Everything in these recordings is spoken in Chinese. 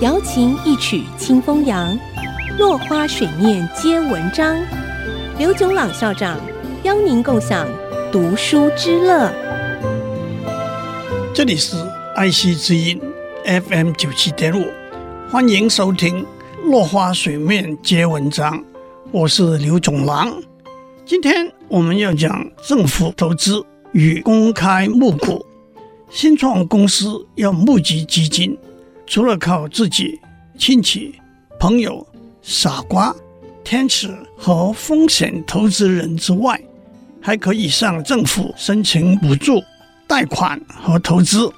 瑶琴一曲清风扬，落花水面皆文章。刘炯朗校长邀您共享读书之乐。这里是爱惜之音 FM 九七点五，欢迎收听《落花水面皆文章》，我是刘炯朗。今天我们要讲政府投资与公开募股。新创公司要募集基金。除了靠自己、亲戚、朋友、傻瓜、天使和风险投资人之外，还可以向政府申请补助、贷款和投资，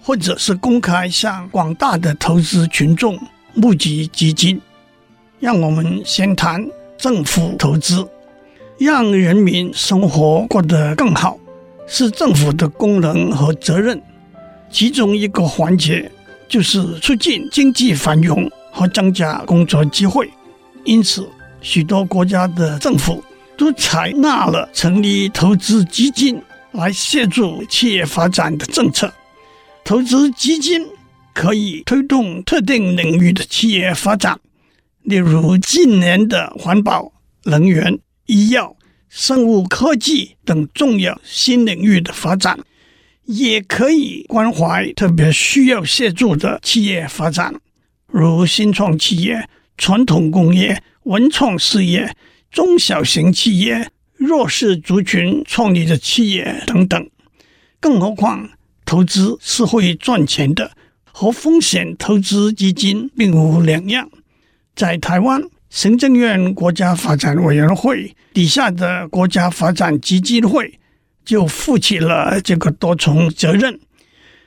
或者是公开向广大的投资群众募集基金。让我们先谈政府投资，让人民生活过得更好，是政府的功能和责任。其中一个环节。就是促进经济繁荣和增加工作机会，因此许多国家的政府都采纳了成立投资基金来协助企业发展的政策。投资基金可以推动特定领域的企业发展，例如近年的环保、能源、医药、生物科技等重要新领域的发展。也可以关怀特别需要协助的企业发展，如新创企业、传统工业、文创事业、中小型企业、弱势族群创立的企业等等。更何况，投资是会赚钱的，和风险投资基金并无两样。在台湾，行政院国家发展委员会底下的国家发展基金会。就负起了这个多重责任。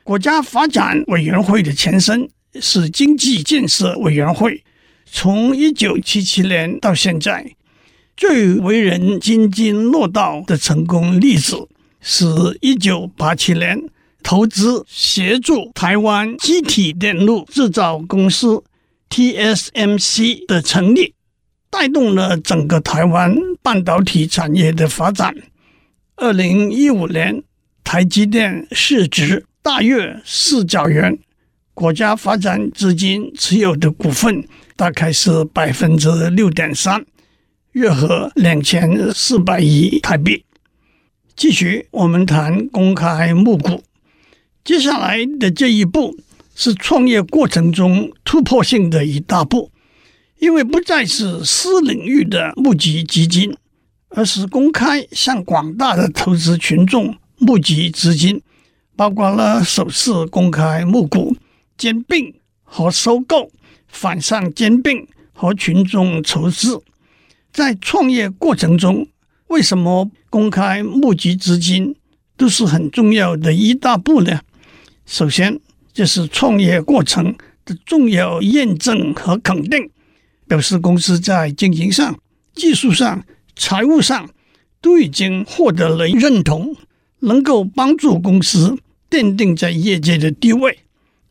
国家发展委员会的前身是经济建设委员会，从一九七七年到现在，最为人津津乐道的成功例子是一九八七年投资协助台湾积体电路制造公司 TSMC 的成立，带动了整个台湾半导体产业的发展。二零一五年，台积电市值大约四兆元，国家发展资金持有的股份大概是百分之六点三，约合两千四百亿台币。继续，我们谈公开募股。接下来的这一步是创业过程中突破性的一大步，因为不再是私领域的募集基金。而是公开向广大的投资群众募集资金，包括了首次公开募股、兼并和收购、反向兼并和群众筹资。在创业过程中，为什么公开募集资金都是很重要的一大步呢？首先，这是创业过程的重要验证和肯定，表示公司在经营上、技术上。财务上都已经获得了认同，能够帮助公司奠定在业界的地位。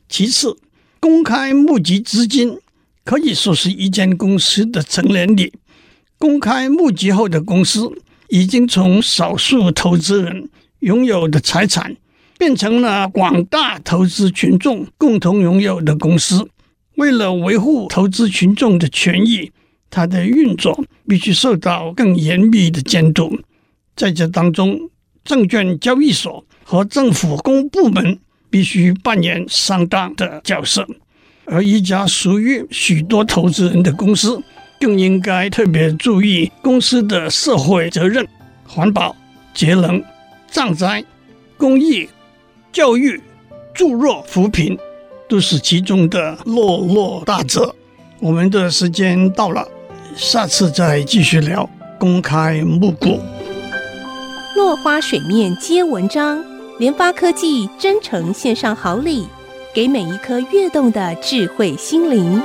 其次，公开募集资金可以说是一间公司的成年礼。公开募集后的公司已经从少数投资人拥有的财产，变成了广大投资群众共同拥有的公司。为了维护投资群众的权益。它的运作必须受到更严密的监督，在这当中，证券交易所和政府公部门必须扮演相当的角色，而一家属于许多投资人的公司，更应该特别注意公司的社会责任、环保、节能、賑灾、公益、教育、助弱扶贫，都是其中的落落大者。我们的时间到了。下次再继续聊公开募股。落花水面皆文章，联发科技真诚献上好礼，给每一颗跃动的智慧心灵。